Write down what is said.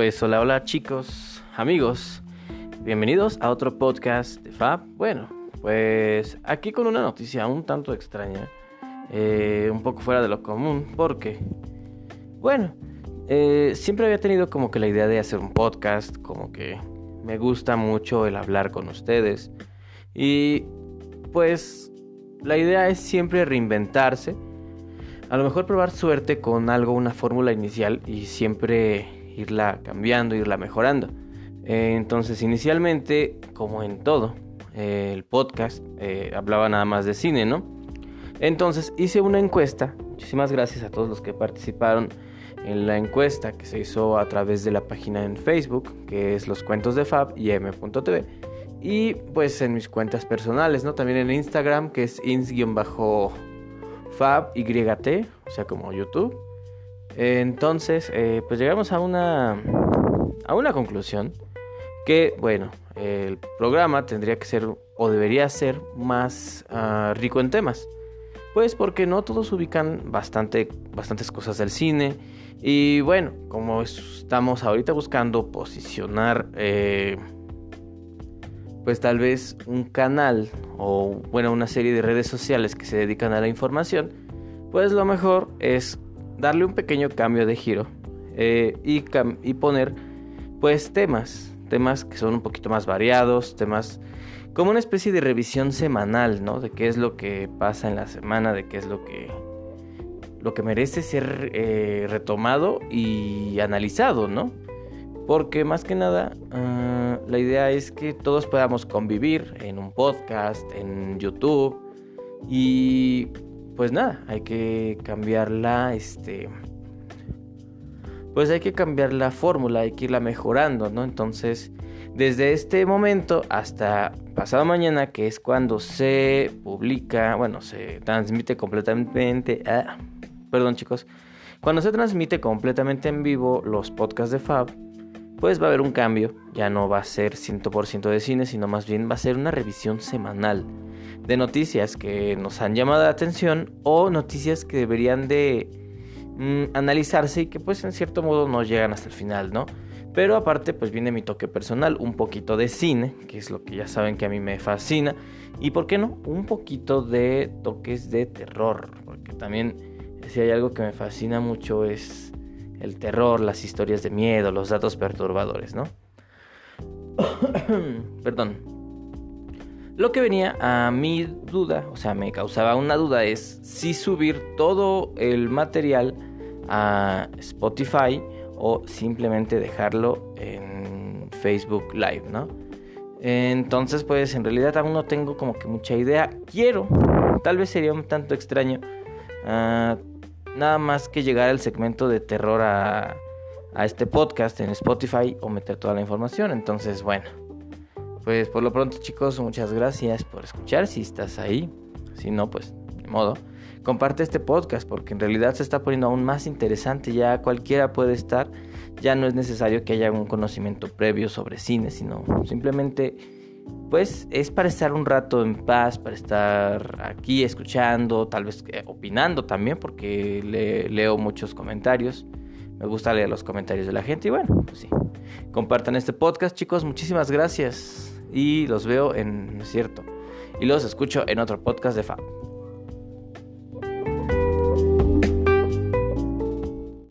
pues hola, hola chicos, amigos, bienvenidos a otro podcast de Fab. Bueno, pues aquí con una noticia un tanto extraña, eh, un poco fuera de lo común, porque, bueno, eh, siempre había tenido como que la idea de hacer un podcast, como que me gusta mucho el hablar con ustedes y pues la idea es siempre reinventarse a lo mejor probar suerte con algo, una fórmula inicial y siempre irla cambiando, irla mejorando. Eh, entonces, inicialmente, como en todo, eh, el podcast eh, hablaba nada más de cine, ¿no? Entonces hice una encuesta. Muchísimas gracias a todos los que participaron en la encuesta que se hizo a través de la página en Facebook, que es Los Cuentos de Fab y M.tv. Y pues en mis cuentas personales, ¿no? También en Instagram, que es ins- Fab YT, o sea, como YouTube. Entonces, eh, pues llegamos a una, a una conclusión que, bueno, el programa tendría que ser o debería ser más uh, rico en temas. Pues porque no todos ubican bastante, bastantes cosas del cine. Y bueno, como estamos ahorita buscando posicionar, eh, pues tal vez un canal o bueno, una serie de redes sociales que se dedican a la información, pues lo mejor es darle un pequeño cambio de giro eh, y, y, poner pues temas, temas que son un poquito más variados, temas como una especie de revisión semanal, ¿no? De qué es lo que pasa en la semana, de qué es lo que lo que merece ser eh, retomado y analizado, ¿no? Porque más que nada uh, la idea es que todos podamos convivir en un podcast, en YouTube y pues nada, hay que cambiar la este pues hay que cambiar la fórmula, hay que irla mejorando, ¿no? Entonces, desde este momento hasta pasado mañana, que es cuando se publica, bueno, se transmite completamente, ah, perdón chicos, cuando se transmite completamente en vivo los podcasts de Fab, pues va a haber un cambio, ya no va a ser 100% de cine, sino más bien va a ser una revisión semanal de noticias que nos han llamado la atención o noticias que deberían de mmm, analizarse y que pues en cierto modo no llegan hasta el final, ¿no? Pero aparte pues viene mi toque personal, un poquito de cine, que es lo que ya saben que a mí me fascina, y por qué no, un poquito de toques de terror, porque también si hay algo que me fascina mucho es el terror, las historias de miedo, los datos perturbadores, ¿no? Perdón. Lo que venía a mi duda, o sea, me causaba una duda es si subir todo el material a Spotify o simplemente dejarlo en Facebook Live, ¿no? Entonces, pues en realidad aún no tengo como que mucha idea. Quiero, tal vez sería un tanto extraño, uh, nada más que llegar al segmento de terror a, a este podcast en Spotify o meter toda la información. Entonces, bueno. Pues por lo pronto chicos, muchas gracias por escuchar si estás ahí. Si no, pues de modo. Comparte este podcast porque en realidad se está poniendo aún más interesante. Ya cualquiera puede estar. Ya no es necesario que haya un conocimiento previo sobre cine, sino simplemente pues es para estar un rato en paz, para estar aquí escuchando, tal vez eh, opinando también porque le, leo muchos comentarios. Me gusta leer los comentarios de la gente y bueno, pues sí. Compartan este podcast, chicos. Muchísimas gracias. Y los veo en, ¿no es cierto? Y los escucho en otro podcast de Fab.